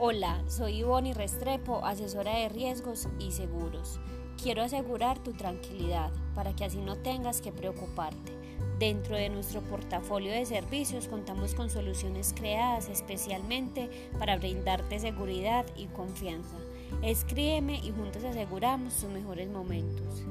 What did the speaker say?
Hola, soy Ivonne Restrepo, asesora de riesgos y seguros. Quiero asegurar tu tranquilidad para que así no tengas que preocuparte. Dentro de nuestro portafolio de servicios contamos con soluciones creadas especialmente para brindarte seguridad y confianza. Escríbeme y juntos aseguramos tus mejores momentos.